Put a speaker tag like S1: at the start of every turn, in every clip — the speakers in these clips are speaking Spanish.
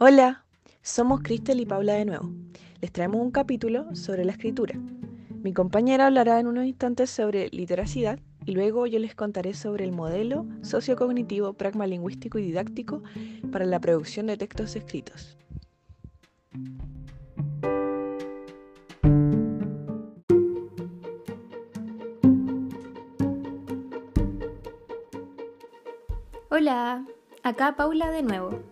S1: Hola, somos Cristel y Paula de nuevo. Les traemos un capítulo sobre la escritura. Mi compañera hablará en unos instantes sobre literacidad y luego yo les contaré sobre el modelo sociocognitivo, pragmalingüístico y didáctico para la producción de textos escritos.
S2: Hola, acá Paula de nuevo.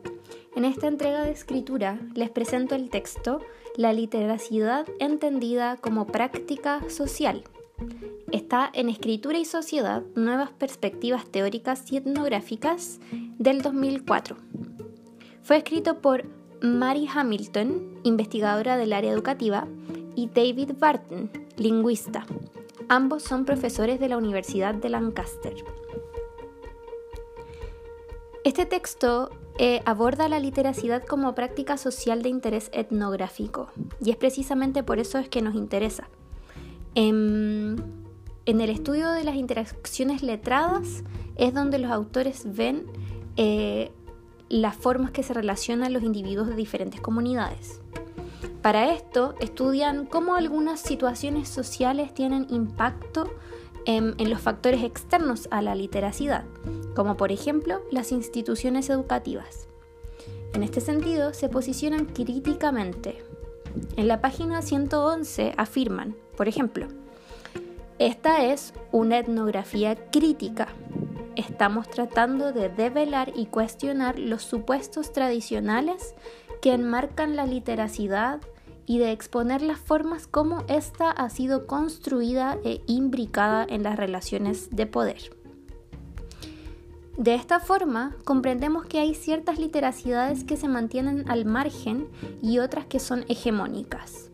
S2: En esta entrega de escritura les presento el texto La literacidad entendida como práctica social. Está en Escritura y Sociedad, Nuevas Perspectivas Teóricas y Etnográficas del 2004. Fue escrito por Mary Hamilton, investigadora del área educativa, y David Barton, lingüista. Ambos son profesores de la Universidad de Lancaster. Este texto eh, aborda la literacidad como práctica social de interés etnográfico y es precisamente por eso es que nos interesa. En, el estudio de las interacciones letradas es donde los autores ven eh, las formas que se relacionan los individuos de diferentes comunidades. Para esto estudian cómo algunas situaciones sociales tienen impacto en, en los factores externos a la literacidad como por ejemplo las instituciones educativas. En este sentido, se posicionan críticamente. En la página 111 afirman, por ejemplo, esta es una etnografía crítica. Estamos tratando de develar y cuestionar los supuestos tradicionales que enmarcan la literacidad y de exponer las formas como ésta ha sido construida e imbricada en las relaciones de poder. De esta forma, comprendemos que hay ciertas literacidades que se mantienen al margen y otras que son hegemónicas.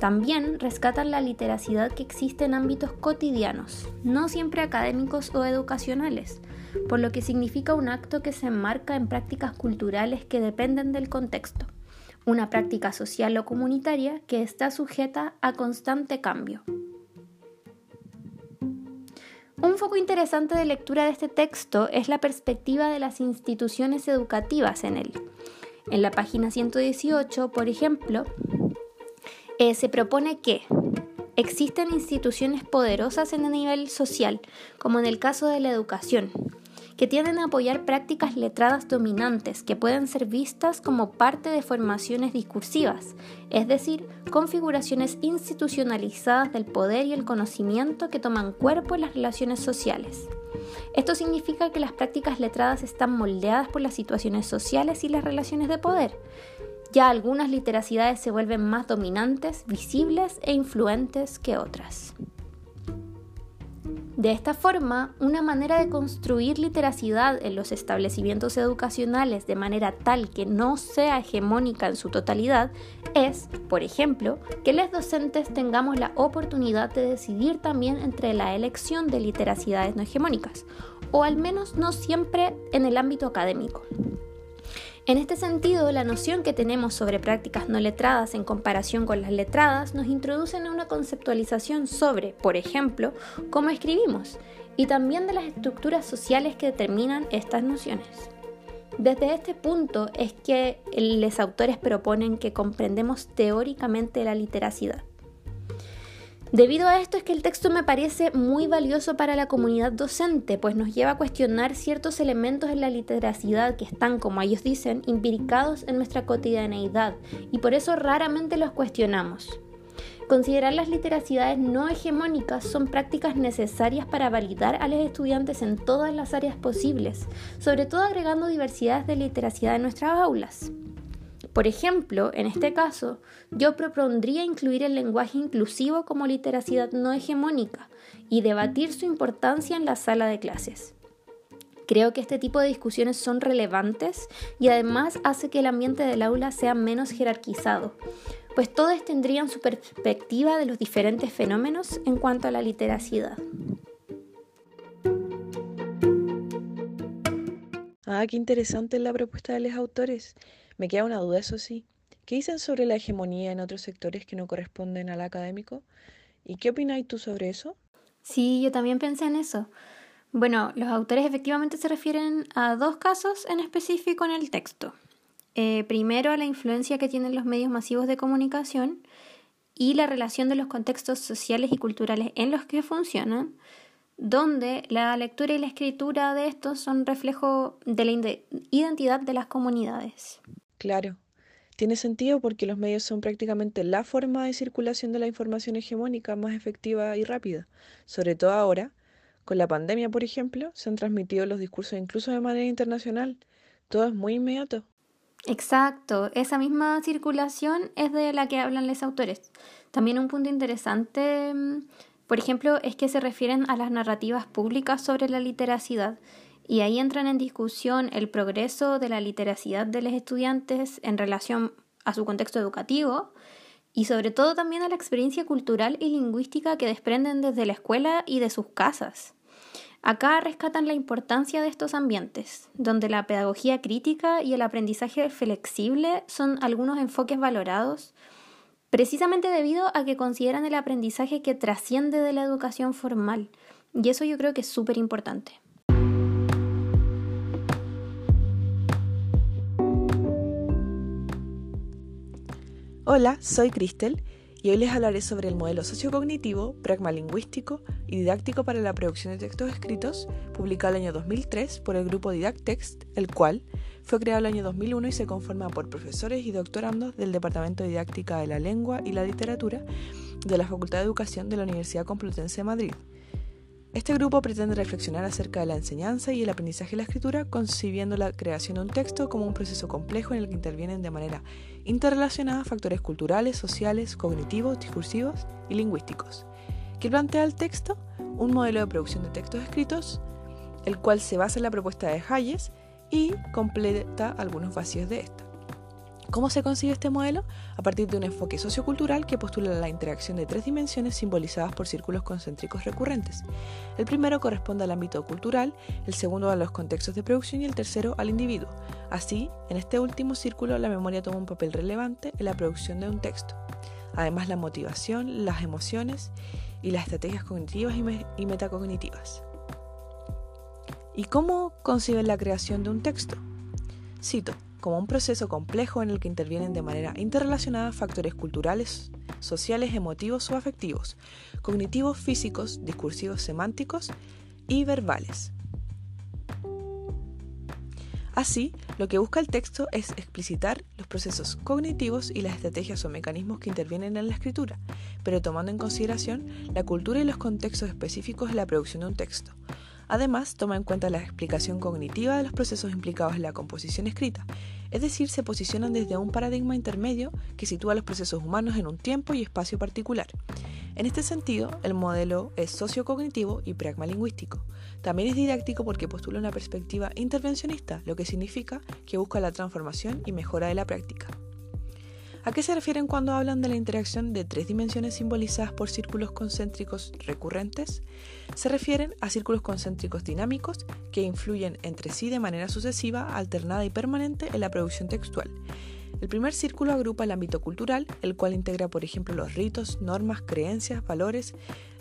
S2: También rescatan la literacidad que existe en ámbitos cotidianos, no siempre académicos o educacionales, por lo que significa un acto que se enmarca en prácticas culturales que dependen del contexto, una práctica social o comunitaria que está sujeta a constante cambio. Un foco interesante de lectura de este texto es la perspectiva de las instituciones educativas en él. En la página 118, por ejemplo, eh, se propone que existen instituciones poderosas en el nivel social, como en el caso de la educación, que tienden a apoyar prácticas letradas dominantes que pueden ser vistas como parte de formaciones discursivas, es decir, configuraciones institucionalizadas del poder y el conocimiento que toman cuerpo en las relaciones sociales. Esto significa que las prácticas letradas están moldeadas por las situaciones sociales y las relaciones de poder. Ya algunas literacidades se vuelven más dominantes, visibles e influentes que otras. De esta forma, una manera de construir literacidad en los establecimientos educacionales de manera tal que no sea hegemónica en su totalidad es, por ejemplo, que los docentes tengamos la oportunidad de decidir también entre la elección de literacidades no hegemónicas, o al menos no siempre en el ámbito académico. En este sentido, la noción que tenemos sobre prácticas no letradas en comparación con las letradas nos introduce en una conceptualización sobre, por ejemplo, cómo escribimos y también de las estructuras sociales que determinan estas nociones. Desde este punto es que los autores proponen que comprendemos teóricamente la literacidad. Debido a esto es que el texto me parece muy valioso para la comunidad docente, pues nos lleva a cuestionar ciertos elementos en la literacidad que están, como ellos dicen, imbricados en nuestra cotidianeidad y por eso raramente los cuestionamos. Considerar las literacidades no hegemónicas son prácticas necesarias para validar a los estudiantes en todas las áreas posibles, sobre todo agregando diversidad de literacidad en nuestras aulas. Por ejemplo, en este caso, yo propondría incluir el lenguaje inclusivo como literacidad no hegemónica y debatir su importancia en la sala de clases. Creo que este tipo de discusiones son relevantes y además hace que el ambiente del aula sea menos jerarquizado, pues todos tendrían su perspectiva de los diferentes fenómenos en cuanto a la literacidad.
S1: Ah, qué interesante la propuesta de los autores. Me queda una duda, eso sí. ¿Qué dicen sobre la hegemonía en otros sectores que no corresponden al académico? ¿Y qué opináis tú sobre eso?
S2: Sí, yo también pensé en eso. Bueno, los autores efectivamente se refieren a dos casos en específico en el texto. eh, primero a la influencia que tienen los medios masivos de comunicación y la relación de los contextos sociales y culturales en los que funcionan, donde la lectura y la escritura de estos son reflejo de la identidad de las comunidades.
S1: Claro, tiene sentido porque los medios son prácticamente la forma de circulación de la información hegemónica más efectiva y rápida. Sobre todo ahora, con la pandemia, por ejemplo, se han transmitido los discursos incluso de manera internacional. Todo es muy inmediato.
S2: Exacto, esa misma circulación es de la que hablan los autores. También un punto interesante, mm, por ejemplo, es que se refieren a las narrativas públicas sobre la literacidad y ahí entran en discusión el progreso de la literacidad de los estudiantes en relación a su contexto educativo y sobre todo también a la experiencia cultural y lingüística que desprenden desde la escuela y de sus casas. Acá rescatan la importancia de estos ambientes, donde la pedagogía crítica y el aprendizaje flexible son algunos enfoques valorados, precisamente debido a que consideran el aprendizaje que trasciende de la educación formal, y eso yo creo que es súper importante.
S1: Hola, soy Cristel y hoy les hablaré sobre el modelo sociocognitivo, pragmalingüístico y didáctico para la producción de textos escritos, publicado el año 2003 por el grupo Didactext, el cual fue creado el año 2001 y se conforma por profesores y doctorandos del Departamento de Didáctica de la Lengua y la Literatura de la Facultad de Educación de la Universidad Complutense de Madrid. Este grupo pretende reflexionar acerca de la enseñanza y el aprendizaje de la escritura, concibiendo la creación de un texto como un proceso complejo en el que intervienen de manera interrelacionada factores culturales, sociales, cognitivos, discursivos y lingüísticos. ¿Qué plantea el texto? Un modelo de producción de textos escritos, el cual se basa en la propuesta de Hayes y completa algunos vacíos de esta. ¿Cómo se consigue este modelo? A partir de un enfoque sociocultural que postula la interacción de tres dimensiones simbolizadas por círculos concéntricos recurrentes. El primero corresponde al ámbito cultural, el segundo a los contextos de producción y el tercero al individuo. Así, en este último círculo la memoria toma un papel relevante en la producción de un texto. Además, la motivación, las emociones y las estrategias cognitivas y, metacognitivas. ¿Y cómo conciben la creación de un texto? Cito, como un proceso complejo en el que intervienen de manera interrelacionada factores culturales, sociales, emotivos o afectivos, cognitivos, físicos, discursivos, semánticos y verbales. Así, lo que busca el texto es explicitar los procesos cognitivos y las estrategias o mecanismos que intervienen en la escritura, pero tomando en consideración la cultura y los contextos específicos de la producción de un texto, Además, toma en cuenta la explicación cognitiva de los procesos implicados en la composición escrita, es decir, se posicionan desde un paradigma intermedio que sitúa los procesos humanos en un tiempo y espacio particular. En este sentido, el modelo es sociocognitivo y pragmalingüístico. También es didáctico porque postula una perspectiva intervencionista, lo que significa que busca la transformación y mejora de la práctica. ¿A qué se refieren cuando hablan de la interacción de tres dimensiones simbolizadas por círculos concéntricos recurrentes? Se refieren a círculos concéntricos dinámicos que influyen entre sí de manera sucesiva, alternada y permanente en la producción textual. El primer círculo agrupa el ámbito cultural, el cual integra, por ejemplo, los ritos, normas, creencias, valores,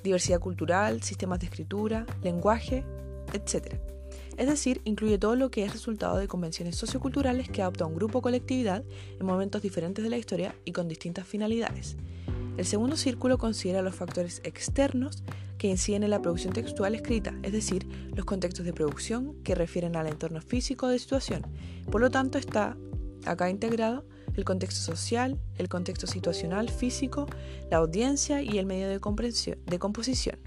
S1: diversidad cultural, sistemas de escritura, lenguaje, etc es decir, incluye todo lo que es resultado de convenciones socioculturales que adopta un grupo o colectividad en momentos diferentes de la historia y con distintas finalidades. El segundo círculo considera los factores externos que inciden en la producción textual escrita, es decir, los contextos de producción que refieren al entorno físico de situación. Por lo tanto, está acá integrado el contexto social, el contexto situacional físico, la audiencia y el medio de, de composición.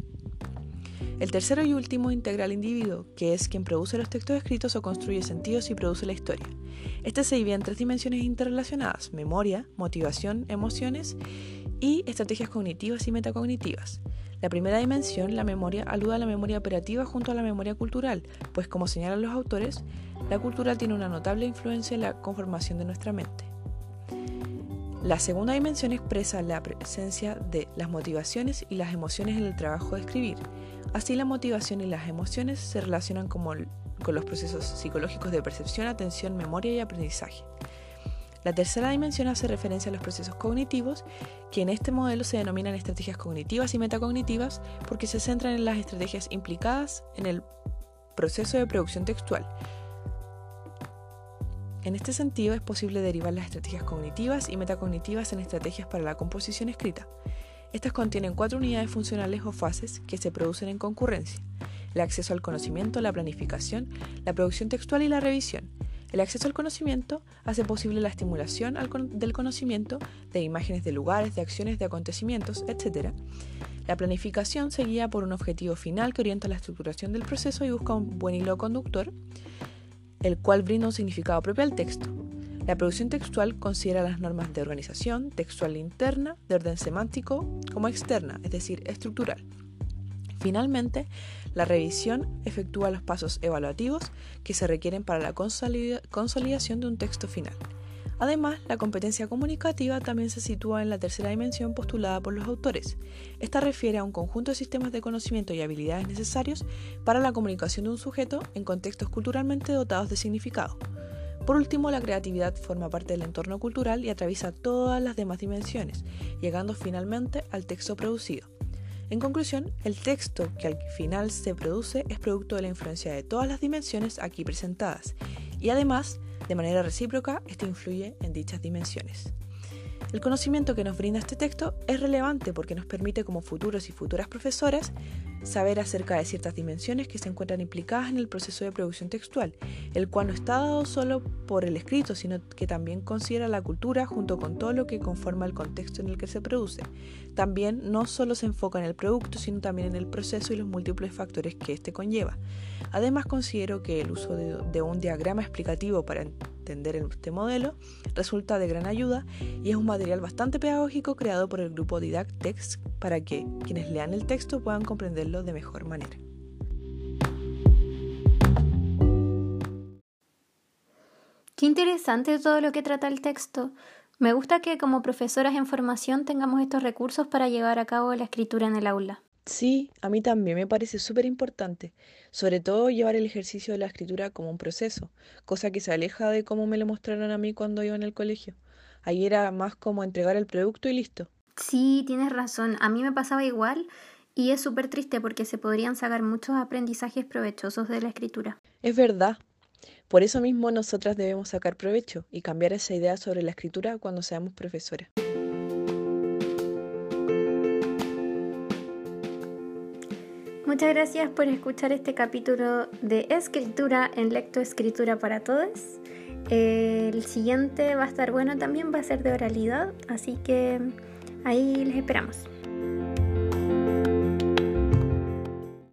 S1: El tercero y último integra al individuo, que es quien produce los textos escritos o construye sentidos y produce la historia. Este se divide en tres dimensiones interrelacionadas, memoria, motivación, emociones y estrategias cognitivas y metacognitivas. La primera dimensión, la memoria, alude a la memoria operativa junto a la memoria cultural, pues como señalan los autores, la cultura tiene una notable influencia en la conformación de nuestra mente. La segunda dimensión expresa la presencia de las motivaciones y las emociones en el trabajo de escribir. Así la motivación y las emociones se relacionan con los procesos psicológicos de percepción, atención, memoria y aprendizaje. La tercera dimensión hace referencia a los procesos cognitivos, que en este modelo se denominan estrategias cognitivas y metacognitivas porque se centran en las estrategias implicadas en el proceso de producción textual. En este sentido, es posible derivar las estrategias cognitivas y metacognitivas en estrategias para la composición escrita. Estas contienen cuatro unidades funcionales o fases que se producen en concurrencia. El acceso al conocimiento, la planificación, la producción textual y la revisión. El acceso al conocimiento hace posible la estimulación del conocimiento de imágenes de lugares, de acciones, de acontecimientos, etc. La planificación se guía por un objetivo final que orienta la estructuración del proceso y busca un buen hilo conductor, el cual brinda un significado propio al texto. La producción textual considera las normas de organización textual interna, de orden semántico, como externa, es decir, estructural. Finalmente, la revisión efectúa los pasos evaluativos que se requieren para la consolidación de un texto final. Además, la competencia comunicativa también se sitúa en la tercera dimensión postulada por los autores. Esta refiere a un conjunto de sistemas de conocimiento y habilidades necesarios para la comunicación de un sujeto en contextos culturalmente dotados de significado. Por último, la creatividad forma parte del entorno cultural y atraviesa todas las demás dimensiones, llegando finalmente al texto producido. En conclusión, el texto que al final se produce es producto de la influencia de todas las dimensiones aquí presentadas y además, de manera recíproca, este influye en dichas dimensiones. El conocimiento que nos brinda este texto es relevante porque nos permite como futuros y futuras profesoras saber acerca de ciertas dimensiones que se encuentran implicadas en el proceso de producción textual, el cual no está dado solo por el escrito, sino que también considera la cultura junto con todo lo que conforma el contexto en el que se produce. También no solo se enfoca en el producto, sino también en el proceso y los múltiples factores que éste conlleva. Además, considero que el uso de, de un diagrama explicativo para entender este modelo resulta de gran ayuda y es un material bastante pedagógico creado por el grupo Didactext para que quienes lean el texto puedan comprenderlo de mejor manera.
S2: Qué interesante todo lo que trata el texto. Me gusta que como profesoras en formación tengamos estos recursos para llevar a cabo la escritura en el aula.
S1: Sí, a mí también me parece súper importante, sobre todo llevar el ejercicio de la escritura como un proceso, cosa que se aleja de cómo me lo mostraron a mí cuando iba en el colegio. Ahí era más como entregar el producto y listo.
S2: Sí, tienes razón, a mí me pasaba igual y es súper triste porque se podrían sacar muchos aprendizajes provechosos de la escritura.
S1: Es verdad. Por eso mismo nosotras debemos sacar provecho y cambiar esa idea sobre la escritura cuando seamos profesoras.
S2: Muchas gracias por escuchar este capítulo de escritura en lectoescritura para todos. El siguiente va a estar bueno también, va a ser de oralidad, así que ahí les esperamos.